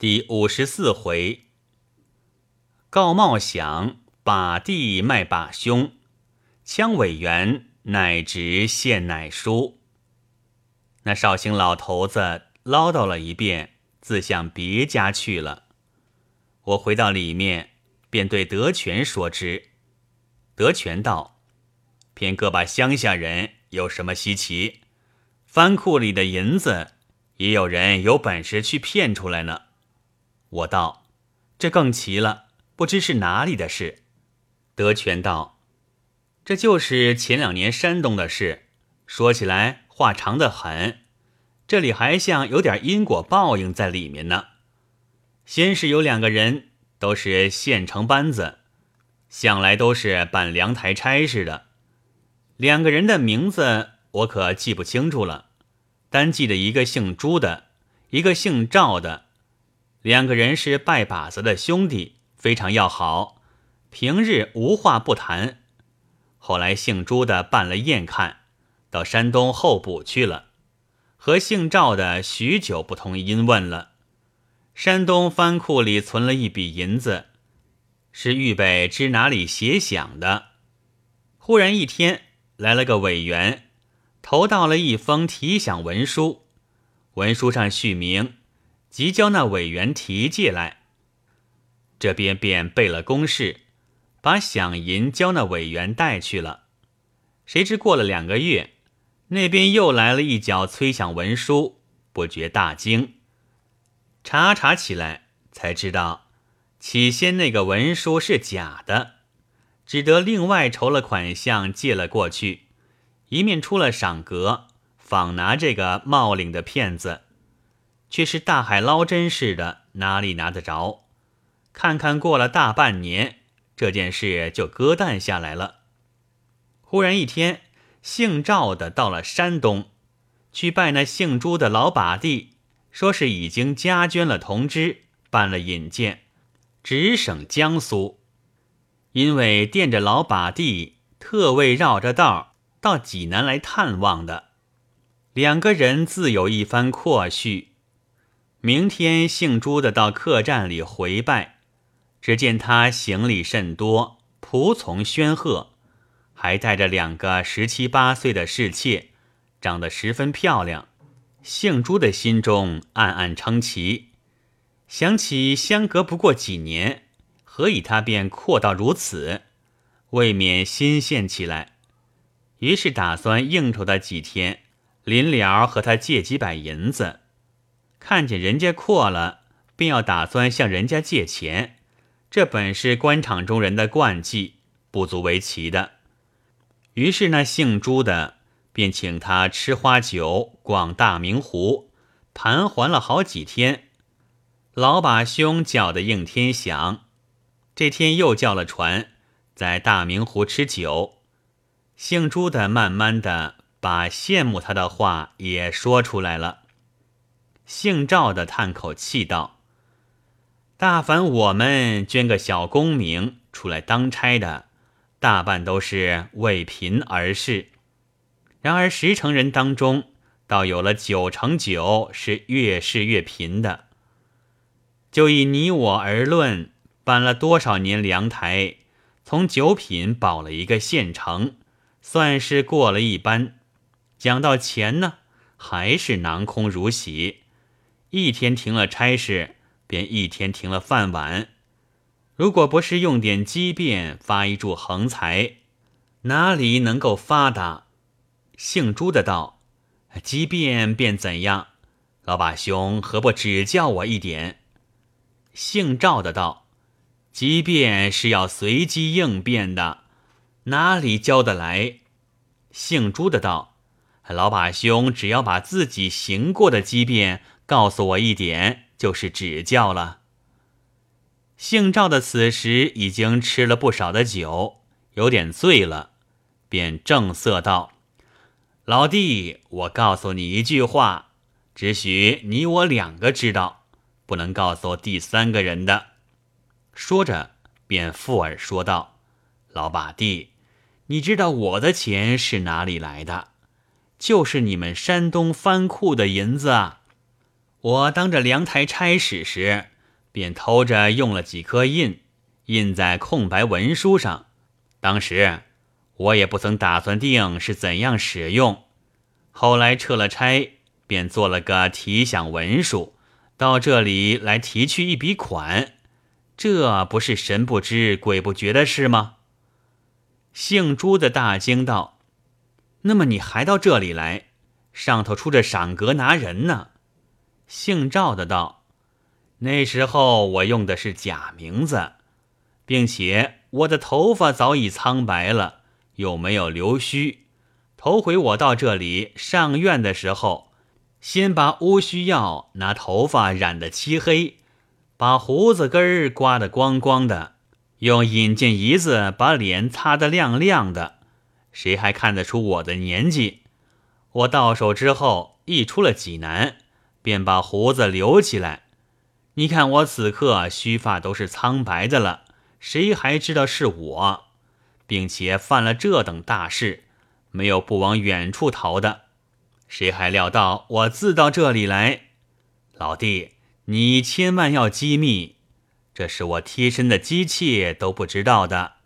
第五十四回，告茂响把弟卖把兄，羌委员乃直献乃书。那绍兴老头子唠叨了一遍，自向别家去了。我回到里面，便对德全说之。德全道：“偏个把乡下人有什么稀奇？藩库里的银子，也有人有本事去骗出来呢。”我道：“这更奇了，不知是哪里的事。”德全道：“这就是前两年山东的事。说起来话长得很，这里还像有点因果报应在里面呢。先是有两个人，都是县城班子，向来都是办粮台差事的。两个人的名字我可记不清楚了，单记得一个姓朱的，一个姓赵的。”两个人是拜把子的兄弟，非常要好，平日无话不谈。后来姓朱的办了宴看，到山东候补去了，和姓赵的许久不同音问了。山东藩库里存了一笔银子，是预备知哪里写饷的。忽然一天来了个委员，投到了一封提饷文书，文书上续名。即交那委员提借来，这边便备了公事，把饷银交那委员带去了。谁知过了两个月，那边又来了一脚催饷文书，不觉大惊。查查起来，才知道起先那个文书是假的，只得另外筹了款项借了过去，一面出了赏格，仿拿这个冒领的骗子。却是大海捞针似的，哪里拿得着？看看过了大半年，这件事就搁淡下来了。忽然一天，姓赵的到了山东，去拜那姓朱的老把弟，说是已经加捐了同知，办了引荐，直省江苏。因为惦着老把弟，特为绕着道到济南来探望的。两个人自有一番阔叙。明天姓朱的到客栈里回拜，只见他行李甚多，仆从宣赫，还带着两个十七八岁的侍妾，长得十分漂亮。姓朱的心中暗暗称奇，想起相隔不过几年，何以他便阔到如此，未免心羡起来。于是打算应酬他几天，临了和他借几百银子。看见人家阔了，便要打算向人家借钱，这本是官场中人的惯技，不足为奇的。于是那姓朱的便请他吃花酒，逛大明湖，盘桓了好几天。老把兄叫的应天响，这天又叫了船，在大明湖吃酒。姓朱的慢慢的把羡慕他的话也说出来了。姓赵的叹口气道：“大凡我们捐个小功名出来当差的，大半都是为贫而事。然而十成人当中，倒有了九成九是越是越贫的。就以你我而论，搬了多少年粮台，从九品保了一个县城，算是过了一般。讲到钱呢，还是囊空如洗。”一天停了差事，便一天停了饭碗。如果不是用点机变发一柱横财，哪里能够发达？姓朱的道：“机变便怎样？老把兄何不指教我一点？”姓赵的道：“机变是要随机应变的，哪里教得来？”姓朱的道：“老把兄只要把自己行过的机变。”告诉我一点，就是指教了。姓赵的此时已经吃了不少的酒，有点醉了，便正色道：“老弟，我告诉你一句话，只许你我两个知道，不能告诉第三个人的。”说着，便附耳说道：“老把弟，你知道我的钱是哪里来的？就是你们山东藩库的银子啊。”我当着凉台差使时，便偷着用了几颗印，印在空白文书上。当时我也不曾打算定是怎样使用，后来撤了差，便做了个提享文书，到这里来提去一笔款。这不是神不知鬼不觉的事吗？姓朱的大惊道：“那么你还到这里来？上头出着赏格拿人呢？”姓赵的道：“那时候我用的是假名字，并且我的头发早已苍白了，又没有留须。头回我到这里上院的时候，先把乌须药拿头发染得漆黑，把胡子根儿刮得光光的，用引荐仪子把脸擦得亮亮的，谁还看得出我的年纪？我到手之后，一出了济南。”便把胡子留起来。你看我此刻须发都是苍白的了，谁还知道是我？并且犯了这等大事，没有不往远处逃的。谁还料到我自到这里来？老弟，你千万要机密，这是我贴身的机器都不知道的。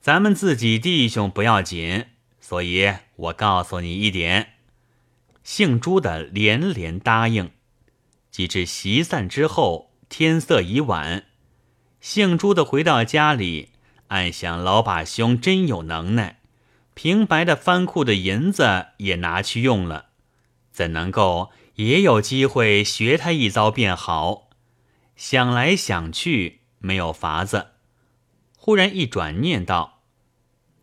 咱们自己弟兄不要紧，所以我告诉你一点。姓朱的连连答应，及至席散之后，天色已晚。姓朱的回到家里，暗想老把兄真有能耐，平白的翻库的银子也拿去用了，怎能够也有机会学他一遭便好？想来想去，没有法子。忽然一转念道：“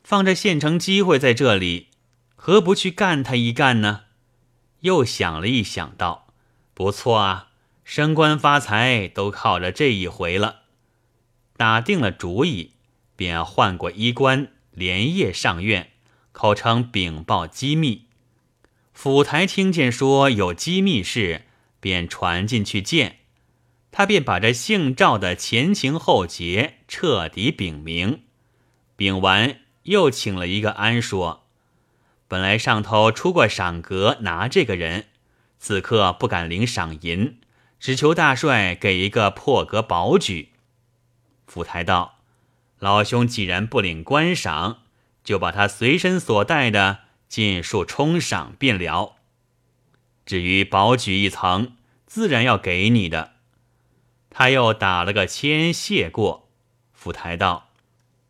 放着现成机会在这里，何不去干他一干呢？”又想了一想，道：“不错啊，升官发财都靠着这一回了。”打定了主意，便换过衣冠，连夜上院，口称禀报机密。府台听见说有机密事，便传进去见他，便把这姓赵的前情后节彻底禀明。禀完，又请了一个安说。本来上头出过赏格拿这个人，此刻不敢领赏银，只求大帅给一个破格保举。府台道：“老兄既然不领官赏，就把他随身所带的尽数充赏便了。至于保举一层，自然要给你的。”他又打了个签谢过。府台道：“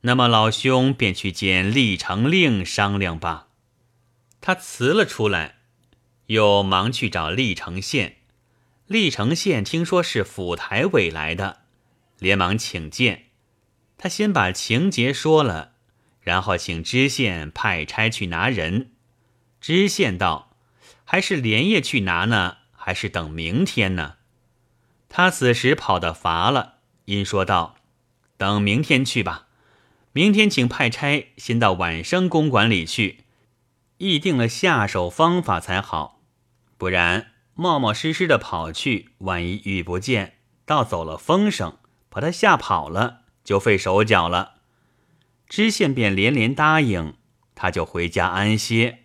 那么老兄便去见历城令商量吧。”他辞了出来，又忙去找历城县。历城县听说是府台委来的，连忙请见。他先把情节说了，然后请知县派差去拿人。知县道：“还是连夜去拿呢，还是等明天呢？”他此时跑得乏了，因说道：“等明天去吧。明天请派差先到晚生公馆里去。”议定了下手方法才好，不然冒冒失失的跑去，万一遇不见，倒走了风声，把他吓跑了，就费手脚了。知县便连连答应，他就回家安歇。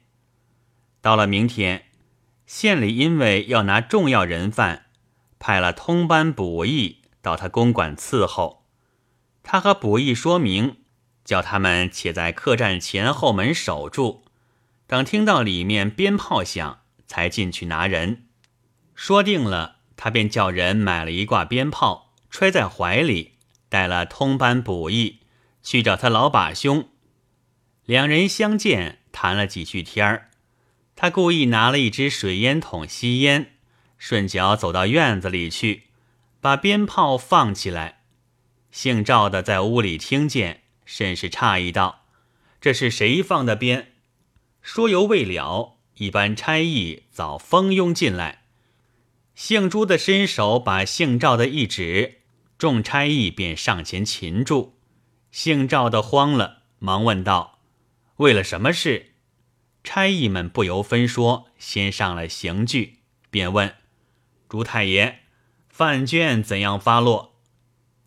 到了明天，县里因为要拿重要人犯，派了通班捕役到他公馆伺候。他和捕役说明，叫他们且在客栈前后门守住。等听到里面鞭炮响，才进去拿人。说定了，他便叫人买了一挂鞭炮，揣在怀里，带了通班捕役去找他老把兄。两人相见，谈了几句天儿。他故意拿了一支水烟筒吸烟，顺脚走到院子里去，把鞭炮放起来。姓赵的在屋里听见，甚是诧异道：“这是谁放的鞭？”说犹未了，一班差役早蜂拥进来。姓朱的伸手把姓赵的一指，众差役便上前擒住。姓赵的慌了，忙问道：“为了什么事？”差役们不由分说，先上了刑具，便问：“朱太爷，饭卷怎样发落？”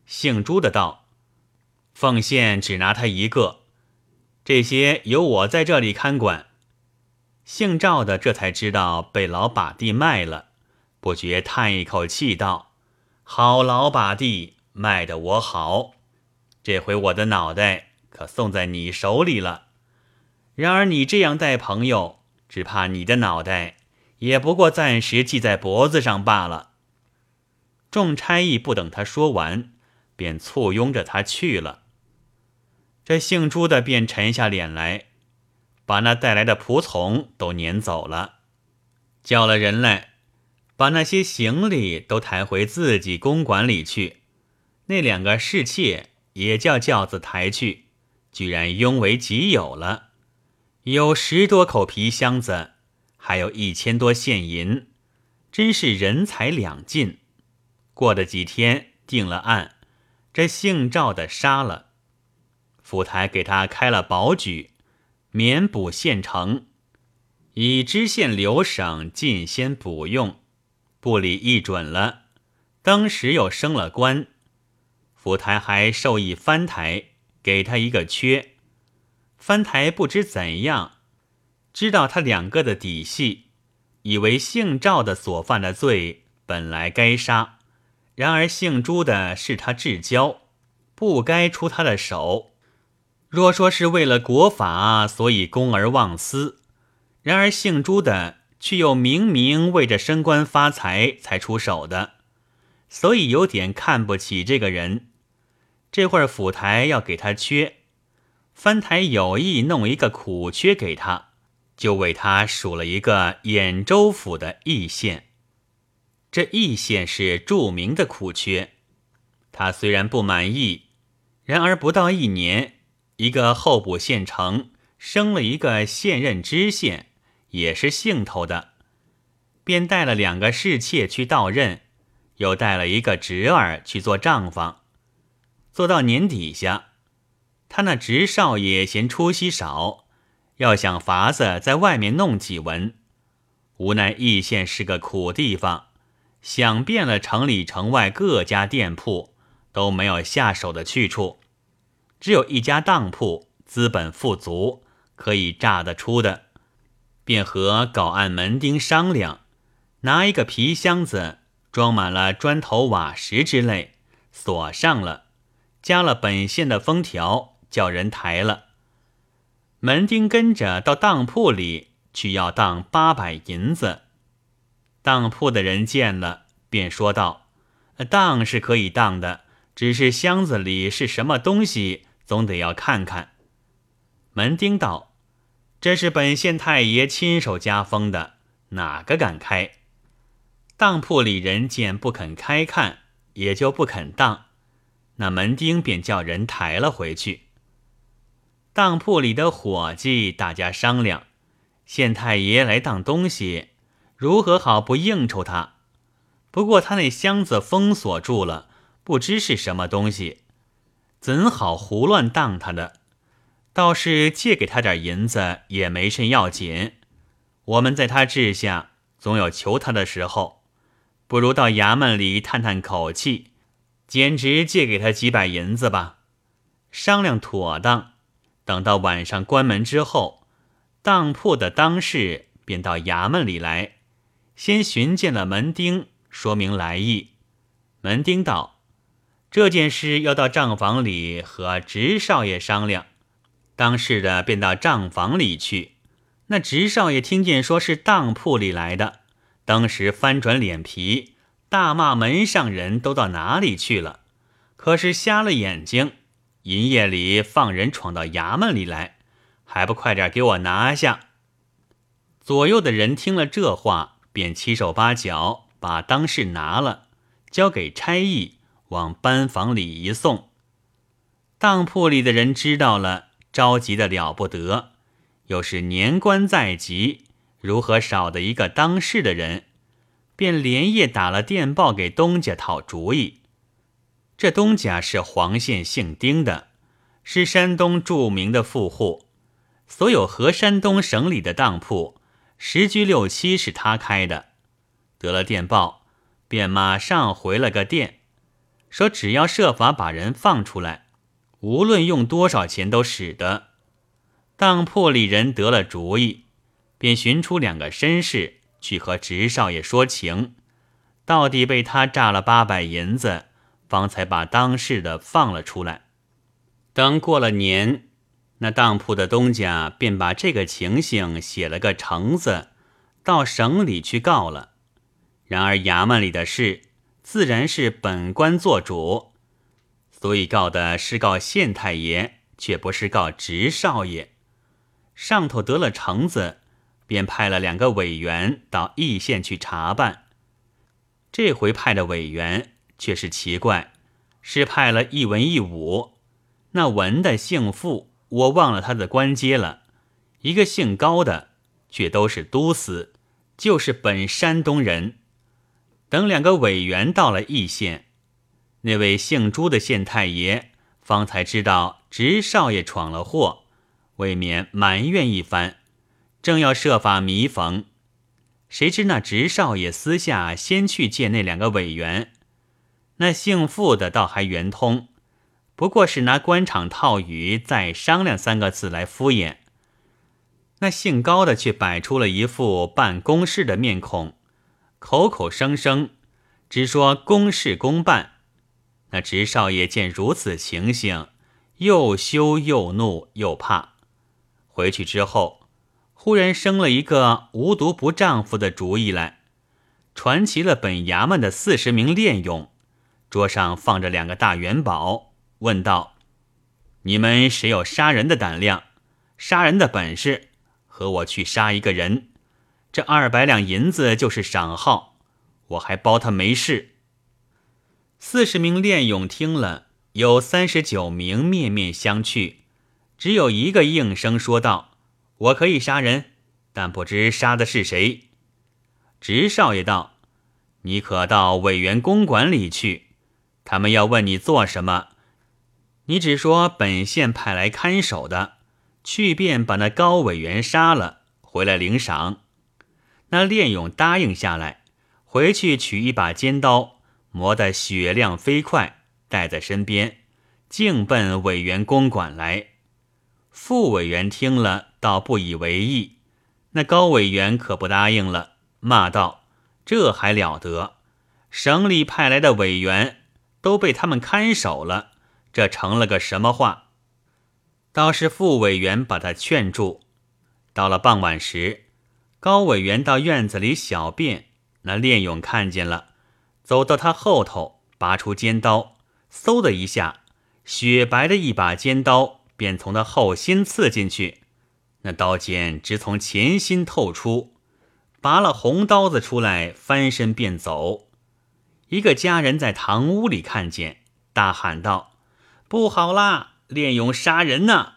姓朱的道：“奉献只拿他一个。”这些由我在这里看管。姓赵的这才知道被老把弟卖了，不觉叹一口气道：“好老把弟，卖的我好，这回我的脑袋可送在你手里了。然而你这样待朋友，只怕你的脑袋也不过暂时系在脖子上罢了。”众差役不等他说完，便簇拥着他去了。这姓朱的便沉下脸来，把那带来的仆从都撵走了，叫了人来，把那些行李都抬回自己公馆里去。那两个侍妾也叫轿子抬去，居然拥为己有了，有十多口皮箱子，还有一千多现银，真是人财两尽。过了几天，定了案，这姓赵的杀了，府台给他开了保举，免补县城，以知县留省进先补用，部里议准了，当时又升了官，府台还授意藩台给他一个缺，藩台不知怎样，知道他两个的底细，以为姓赵的所犯的罪本来该杀。然而姓朱的是他至交，不该出他的手。若说是为了国法，所以公而忘私；然而姓朱的却又明明为着升官发财才出手的，所以有点看不起这个人。这会儿府台要给他缺，藩台有意弄一个苦缺给他，就为他数了一个兖州府的义县。这义县是著名的苦缺，他虽然不满意，然而不到一年，一个候补县城升了一个现任知县，也是姓头的，便带了两个侍妾去到任，又带了一个侄儿去做账房。做到年底下，他那侄少爷嫌出息少，要想法子在外面弄几文，无奈义县是个苦地方。想遍了城里城外各家店铺，都没有下手的去处，只有一家当铺，资本富足，可以榨得出的，便和搞案门丁商量，拿一个皮箱子装满了砖头瓦石之类，锁上了，加了本县的封条，叫人抬了。门丁跟着到当铺里去要当八百银子。当铺的人见了，便说道：“当是可以当的，只是箱子里是什么东西，总得要看看。”门丁道：“这是本县太爷亲手加封的，哪个敢开？”当铺里人见不肯开看，也就不肯当。那门丁便叫人抬了回去。当铺里的伙计大家商量，县太爷来当东西。如何好不应酬他？不过他那箱子封锁住了，不知是什么东西，怎好胡乱当他的？倒是借给他点银子也没甚要紧。我们在他治下，总有求他的时候，不如到衙门里叹叹口气，简直借给他几百银子吧。商量妥当，等到晚上关门之后，当铺的当事便到衙门里来。先寻见了门丁，说明来意。门丁道：“这件事要到账房里和直少爷商量。”当事的便到账房里去。那直少爷听见说是当铺里来的，当时翻转脸皮，大骂门上人都到哪里去了？可是瞎了眼睛，银夜里放人闯到衙门里来，还不快点给我拿下！左右的人听了这话。便七手八脚把当事拿了，交给差役往班房里一送。当铺里的人知道了，着急的了不得，又是年关在即，如何少的一个当事的人？便连夜打了电报给东家讨主意。这东家是黄县姓丁的，是山东著名的富户，所有河山东省里的当铺。十居六七是他开的，得了电报，便马上回了个电，说只要设法把人放出来，无论用多少钱都使得。当铺里人得了主意，便寻出两个绅士去和直少爷说情，到底被他诈了八百银子，方才把当事的放了出来。等过了年，那当铺的东家便把这个情形写了个呈子，到省里去告了。然而衙门里的事，自然是本官做主，所以告的是告县太爷，却不是告直少爷。上头得了橙子，便派了两个委员到义县去查办。这回派的委员却是奇怪，是派了一文一武。那文的姓傅，我忘了他的官阶了；一个姓高的，却都是都司，就是本山东人。等两个委员到了义县，那位姓朱的县太爷方才知道直少爷闯了祸。未免埋怨一番，正要设法弥缝，谁知那直少爷私下先去见那两个委员。那姓傅的倒还圆通，不过是拿官场套语再商量三个字来敷衍。那姓高的却摆出了一副办公事的面孔，口口声声只说公事公办。那直少爷见如此情形，又羞又怒又怕。回去之后，忽然生了一个无毒不丈夫的主意来，传齐了本衙门的四十名练勇，桌上放着两个大元宝，问道：“你们谁有杀人的胆量、杀人的本事，和我去杀一个人？这二百两银子就是赏号，我还包他没事。”四十名练勇听了，有三十九名面面相觑。只有一个应声说道：“我可以杀人，但不知杀的是谁。”直少爷道：“你可到委员公馆里去，他们要问你做什么，你只说本县派来看守的，去便把那高委员杀了，回来领赏。”那练勇答应下来，回去取一把尖刀，磨得雪亮飞快，带在身边，径奔委员公馆来。副委员听了，倒不以为意；那高委员可不答应了，骂道：“这还了得！省里派来的委员都被他们看守了，这成了个什么话？”倒是副委员把他劝住。到了傍晚时，高委员到院子里小便，那练勇看见了，走到他后头，拔出尖刀，嗖的一下，雪白的一把尖刀。便从他后心刺进去，那刀尖直从前心透出，拔了红刀子出来，翻身便走。一个家人在堂屋里看见，大喊道：“不好啦！练勇杀人呢！”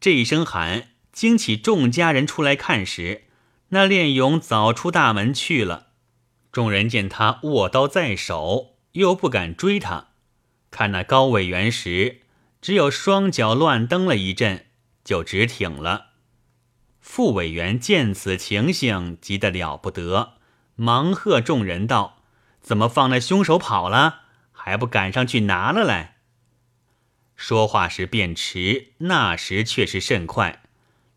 这一声喊惊起众家人出来看时，那练勇早出大门去了。众人见他握刀在手，又不敢追他。看那高委员时。只有双脚乱蹬了一阵，就直挺了。副委员见此情形，急得了不得，忙喝众人道：“怎么放那凶手跑了？还不赶上去拿了来？”说话时便迟，那时却是甚快。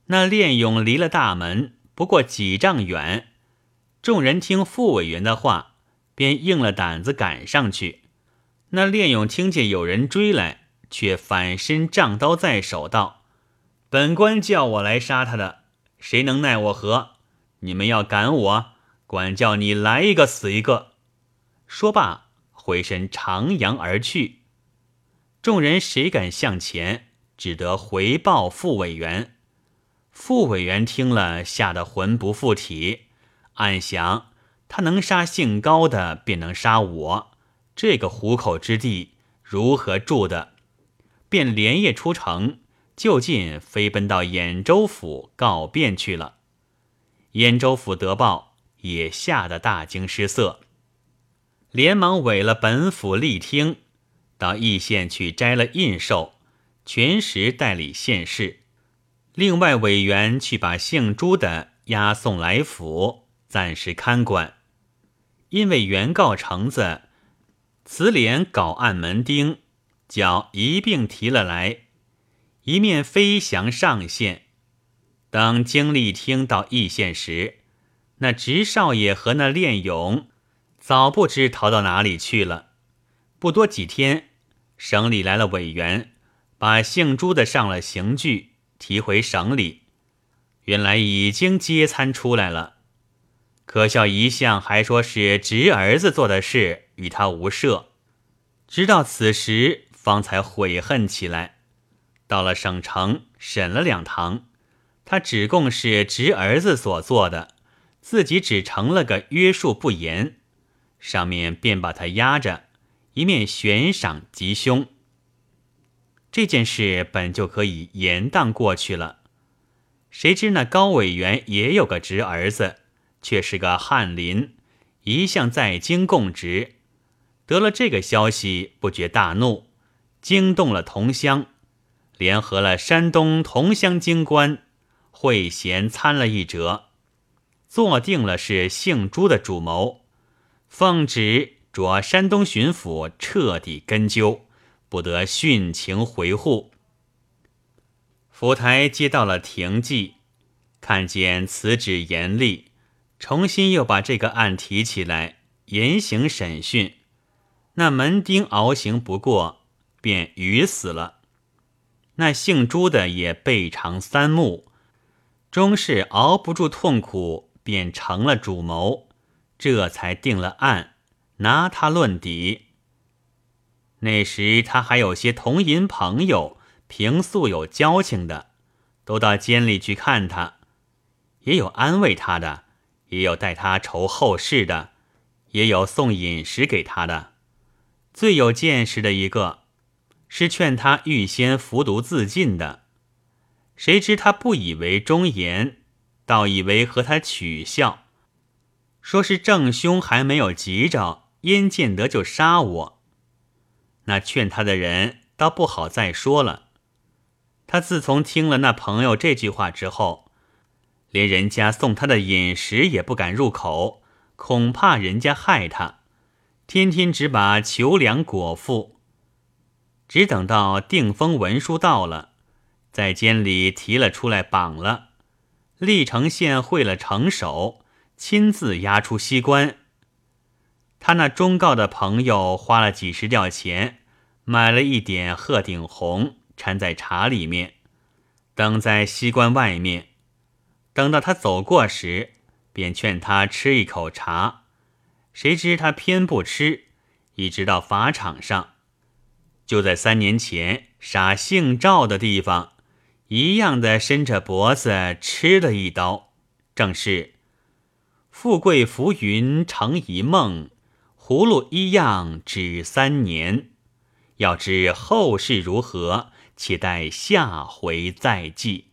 那练勇离了大门不过几丈远，众人听副委员的话，便硬了胆子赶上去。那练勇听见有人追来。却反身仗刀在手，道：“本官叫我来杀他的，谁能奈我何？你们要赶我，管叫你来一个死一个。”说罢，回身徜徉而去。众人谁敢向前，只得回报副委员。副委员听了，吓得魂不附体，暗想：他能杀姓高的，便能杀我。这个虎口之地，如何住的？便连夜出城，就近飞奔到兖州府告变去了。兖州府得报，也吓得大惊失色，连忙委了本府吏厅，到义县去摘了印绶，全时代理县事。另外委员去把姓朱的押送来府，暂时看管。因为原告橙子，慈连搞案门丁。脚一并提了来，一面飞翔上县。等经历厅到义县时，那直少爷和那练勇早不知逃到哪里去了。不多几天，省里来了委员，把姓朱的上了刑具，提回省里。原来已经接参出来了。可笑一向还说是侄儿子做的事，与他无涉。直到此时，方才悔恨起来。到了省城，审了两堂，他只供是侄儿子所做的，自己只成了个约束不严，上面便把他压着，一面悬赏吉凶。这件事本就可以严当过去了，谁知那高委员也有个侄儿子，却是个翰林，一向在京供职。得了这个消息，不觉大怒，惊动了同乡，联合了山东同乡京官，会贤参了一折，坐定了是姓朱的主谋，奉旨着山东巡抚彻底根究，不得殉情回护。府台接到了廷记，看见此旨严厉，重新又把这个案提起来严刑审讯。那门丁熬刑不过，便鱼死了。那姓朱的也背偿三目，终是熬不住痛苦，便成了主谋，这才定了案，拿他论敌。那时他还有些同银朋友，平素有交情的，都到监里去看他，也有安慰他的，也有带他筹后事的，也有送饮食给他的。最有见识的一个，是劝他预先服毒自尽的。谁知他不以为忠言，倒以为和他取笑，说是正凶还没有急着，燕见得就杀我。那劝他的人倒不好再说了。他自从听了那朋友这句话之后，连人家送他的饮食也不敢入口，恐怕人家害他。天天只把求粮果腹，只等到定封文书到了，在监里提了出来绑了，历城县会了城守，亲自押出西关。他那忠告的朋友花了几十吊钱，买了一点鹤顶红，掺在茶里面，等在西关外面。等到他走过时，便劝他吃一口茶。谁知他偏不吃，一直到法场上，就在三年前杀姓赵的地方，一样的伸着脖子吃了一刀。正是富贵浮云成一梦，葫芦一样只三年。要知后事如何，且待下回再记。